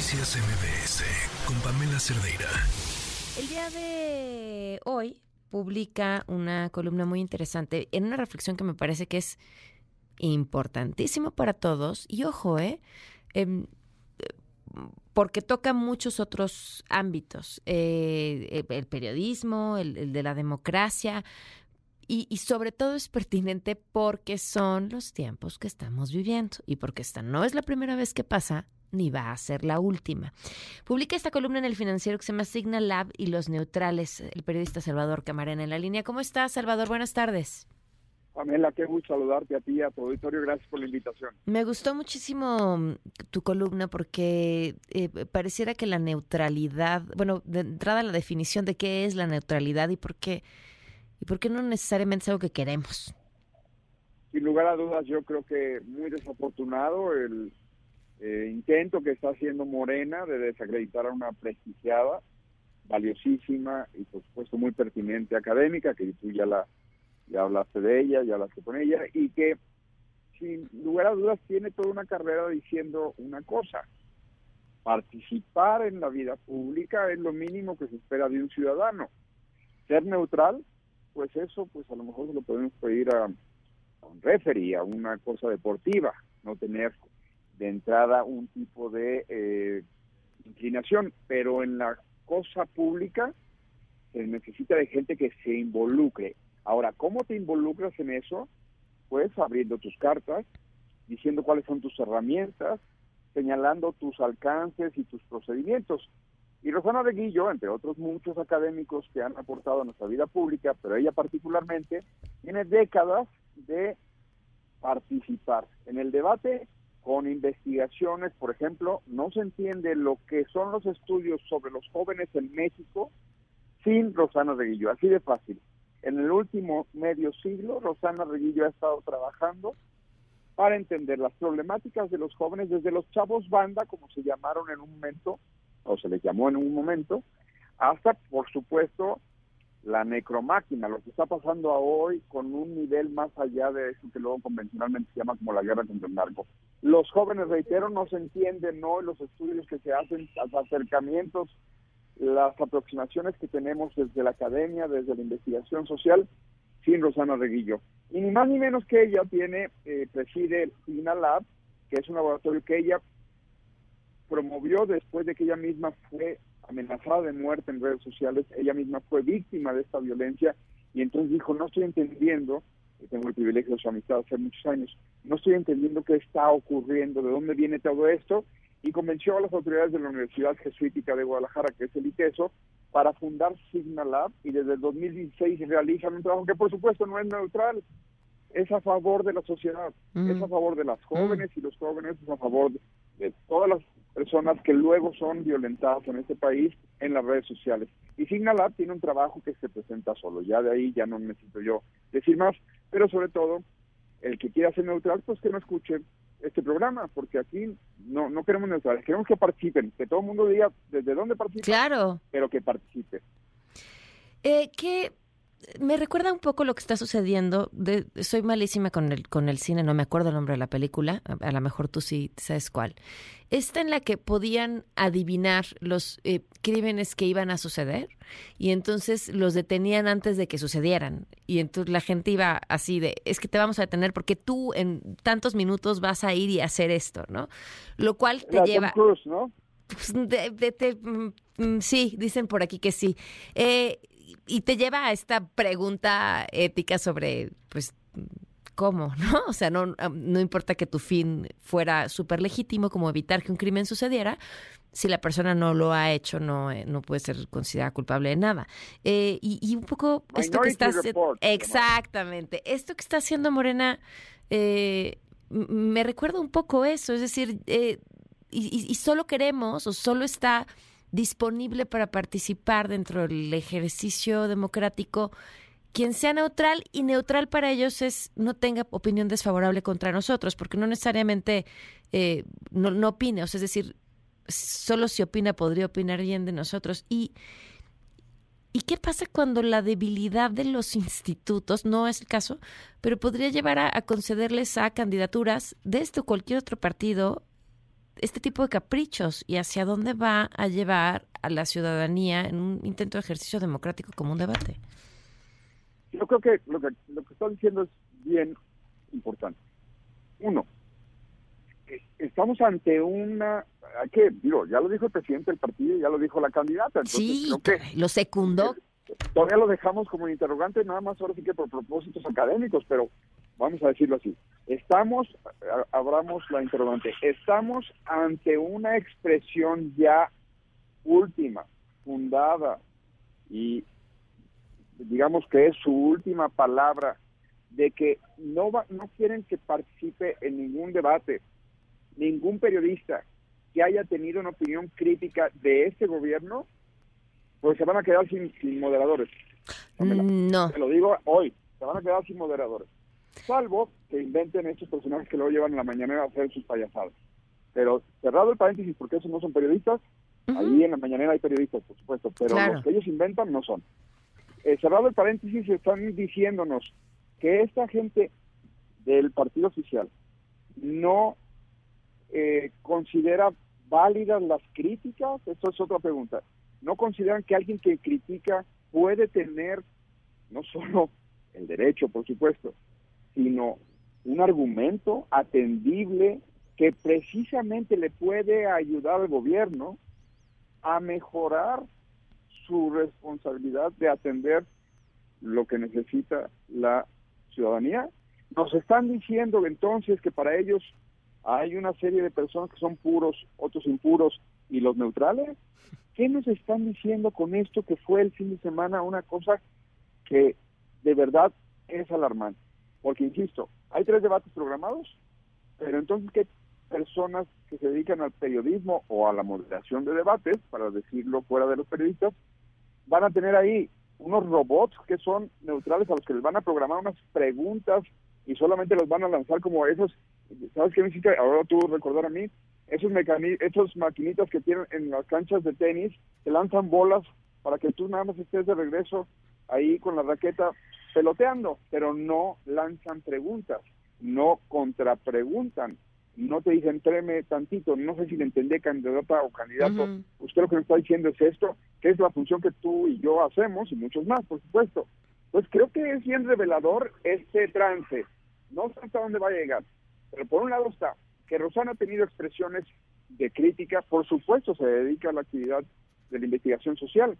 Noticias MBS con Pamela Cerdeira. El día de hoy publica una columna muy interesante en una reflexión que me parece que es importantísimo para todos. Y ojo, ¿eh? Em, porque toca muchos otros ámbitos, eh, el periodismo, el, de la democracia, y, sobre todo es pertinente porque son los tiempos que estamos viviendo y porque esta no es la primera vez que pasa ni va a ser la última. Publica esta columna en el financiero que se llama Signa Lab y los neutrales, el periodista Salvador Camarena en la línea. ¿Cómo estás, Salvador? Buenas tardes. Pamela, qué gusto saludarte a ti y a tu auditorio. Gracias por la invitación. Me gustó muchísimo mm, tu columna porque eh, pareciera que la neutralidad, bueno, de entrada la definición de qué es la neutralidad y por qué, y por qué no necesariamente es algo que queremos. Sin lugar a dudas, yo creo que muy desafortunado el eh, intento que está haciendo Morena de desacreditar a una prestigiada, valiosísima y por supuesto muy pertinente académica, que tú ya la ya hablaste de ella, ya hablaste con ella, y que sin lugar a dudas tiene toda una carrera diciendo una cosa. Participar en la vida pública es lo mínimo que se espera de un ciudadano. Ser neutral, pues eso, pues a lo mejor se lo podemos pedir a, un referee, a una cosa deportiva, no tener de entrada un tipo de eh, inclinación, pero en la cosa pública se necesita de gente que se involucre Ahora, ¿cómo te involucras en eso? Pues abriendo tus cartas, diciendo cuáles son tus herramientas, señalando tus alcances y tus procedimientos. Y Rosana de Guillo, entre otros muchos académicos que han aportado a nuestra vida pública, pero ella particularmente, tiene décadas de participar en el debate con investigaciones, por ejemplo, no se entiende lo que son los estudios sobre los jóvenes en México sin Rosana de Guillo, así de fácil. En el último medio siglo, Rosana Reguillo ha estado trabajando para entender las problemáticas de los jóvenes desde los chavos banda, como se llamaron en un momento, o se les llamó en un momento, hasta, por supuesto, la necromáquina, lo que está pasando hoy con un nivel más allá de eso que luego convencionalmente se llama como la guerra contra el narco. Los jóvenes, reitero, no se entienden no los estudios que se hacen, los acercamientos las aproximaciones que tenemos desde la academia, desde la investigación social, sin Rosana Reguillo. Y ni más ni menos que ella tiene, eh, preside Signa Lab, que es un laboratorio que ella promovió después de que ella misma fue amenazada de muerte en redes sociales, ella misma fue víctima de esta violencia y entonces dijo, no estoy entendiendo, tengo el privilegio de su amistad hace muchos años, no estoy entendiendo qué está ocurriendo, de dónde viene todo esto, y convenció a las autoridades de la Universidad Jesuítica de Guadalajara, que es el ITESO, para fundar Signa Lab y desde el 2016 realizan un trabajo que por supuesto no es neutral, es a favor de la sociedad, es a favor de las jóvenes y los jóvenes, es a favor de, todas las personas que luego son violentadas en este país en las redes sociales. Y Signa Lab tiene un trabajo que se presenta solo, ya de ahí ya no necesito yo decir más, pero sobre todo, el que quiera ser neutral, pues que no escuche este programa, porque aquí no, no queremos neutrales, queremos que participen, que todo el mundo diga desde dónde participan, claro. pero que participe. Eh, ¿Qué me recuerda un poco lo que está sucediendo. De, soy malísima con el, con el cine, no me acuerdo el nombre de la película, a, lo mejor tú sí sabes cuál. Esta en la que podían adivinar los eh, crímenes que iban a suceder y entonces los detenían antes de que sucedieran. Y entonces la gente iba así de, es que te vamos a detener porque tú en tantos minutos vas a ir y hacer esto, ¿no? Lo cual te lleva... ¿no? Pues, de, mm, mm, sí, dicen por aquí que sí. Eh, y te lleva a esta pregunta ética sobre, pues, ¿cómo? ¿No? O sea, no, no importa que tu fin fuera súper legítimo, como evitar que un crimen sucediera, si la persona no lo ha hecho, no, eh, no puede ser considerada culpable de nada. Eh, y, un poco esto que está haciendo... Exactamente. Esto que está haciendo Morena eh, me recuerda un poco eso. Es decir, y, y, solo queremos o solo está disponible para participar dentro del ejercicio democrático quien sea neutral y neutral para ellos es no tenga opinión desfavorable contra nosotros, porque no necesariamente eh, no, no opine, o sea, es decir, solo si opina podría opinar bien de nosotros. Y, ¿Y qué pasa cuando la debilidad de los institutos, no es el caso, pero podría llevar a, a concederles a candidaturas de este o cualquier otro partido este tipo de caprichos y hacia dónde va a llevar a la ciudadanía en un intento de ejercicio democrático como un debate. Yo creo que lo que, lo que está diciendo es bien importante. Uno, estamos ante una, hay que, digo, ya lo dijo el presidente del partido, ya lo dijo la candidata. Entonces sí, creo que lo secundó. Todavía lo dejamos como interrogante, nada más ahora sí que por propósitos académicos, pero vamos a decirlo así. Estamos, abramos la interrogante, estamos ante una expresión ya última, fundada y digamos que es su última palabra de que no va, no quieren que participe en ningún debate ningún periodista que haya tenido una opinión crítica de este gobierno, pues se van a quedar sin, moderadores. No. Te lo digo hoy, se van a quedar sin moderadores. Salvo que inventen estos personajes que luego llevan en la mañanera a hacer sus payasadas. Pero cerrado el paréntesis, porque esos no son periodistas, ahí en la mañanera hay periodistas, por supuesto, pero los que ellos inventan no son. Eh, cerrado el paréntesis, están diciéndonos que esta gente del partido oficial no eh, considera válidas las críticas? Eso es otra pregunta. ¿No consideran que alguien que critica puede tener no solo el derecho, por supuesto, sino un argumento atendible que precisamente le puede ayudar al gobierno a mejorar su responsabilidad de atender lo que necesita la ciudadanía. Nos están diciendo entonces que para ellos hay una serie de personas que son puros, otros impuros y los neutrales. ¿Qué nos están diciendo con esto que fue el fin de semana una cosa que de verdad es alarmante? Porque, insisto, hay tres debates programados, pero entonces, ¿qué personas que se dedican al periodismo o a la moderación de debates, para decirlo fuera de los periodistas, van a tener ahí unos robots que son neutrales a los que les van a programar unas preguntas y solamente los van a lanzar como esos ¿sabes qué necesita? Ahora tú recordar a mí, esos, esos maquinitas que tienen en las canchas de tenis, que lanzan bolas para que tú nada más estés de regreso ahí con la raqueta peloteando, pero no lanzan preguntas, no contrapreguntan, no te dicen tréme tantito, no sé si le entendé candidata o candidato, usted lo que me está diciendo es esto, que es la función que tú y yo hacemos y muchos más, por supuesto. Pues creo que es bien revelador este trance, no sé hasta dónde va a llegar, pero por un lado está que Rosana ha tenido expresiones de crítica, por supuesto se dedica a la actividad de la investigación social.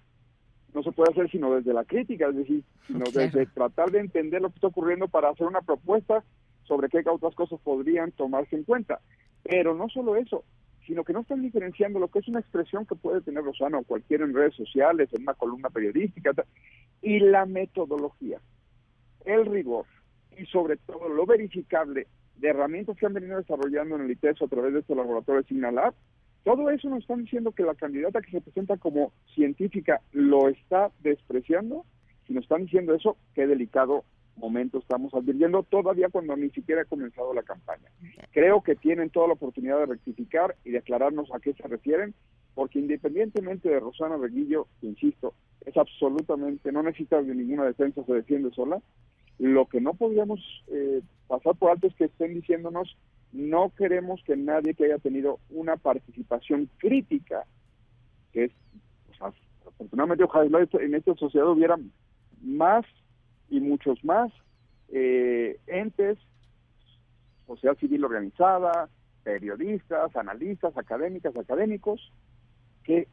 No se puede hacer sino desde la crítica, es decir, sino desde tratar de entender lo que está ocurriendo para hacer una propuesta sobre qué otras cosas podrían tomarse en cuenta. Pero no solo eso, sino que no están diferenciando lo que es una expresión que puede tener Rosana o cualquiera en redes sociales, en una columna periodística, y la metodología, el rigor y sobre todo lo verificable de herramientas que han venido desarrollando en el ITESO a través de este laboratorio Signalab, todo eso nos están diciendo que la candidata que se presenta como científica lo está despreciando. Si nos están diciendo eso, qué delicado momento estamos advirtiendo todavía cuando ni siquiera ha comenzado la campaña. Creo que tienen toda la oportunidad de rectificar y de aclararnos a qué se refieren, porque independientemente de Rosana Reguillo, insisto, es absolutamente, no necesita de ninguna defensa, se defiende sola, lo que no podríamos eh, pasar por alto es que estén diciéndonos no queremos que nadie que haya tenido una participación crítica, que es, afortunadamente ojalá en esta sociedad hubiera más y muchos más eh, entes, sociedad civil organizada, periodistas, analistas, académicas, académicos, que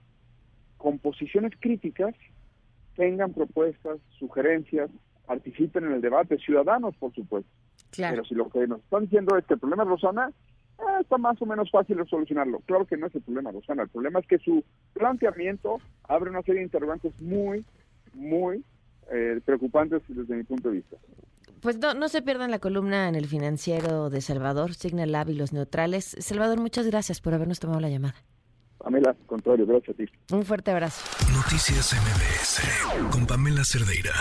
con posiciones críticas tengan propuestas, sugerencias, participen en el debate, ciudadanos, por supuesto. Pero si lo que nos están diciendo es que el problema es Rosana, eh, está más o menos fácil de solucionarlo. Claro que no es el problema, Rosana. El problema es que su planteamiento abre una serie de interrogantes muy, muy eh, preocupantes desde mi punto de vista. Pues no, no se pierdan la columna en el financiero de Salvador, Signal Lab y los neutrales. Salvador, muchas gracias por habernos tomado la llamada. Pamela, contrario, gracias a ti. Un fuerte abrazo. Noticias MBS con Pamela Cerdeira.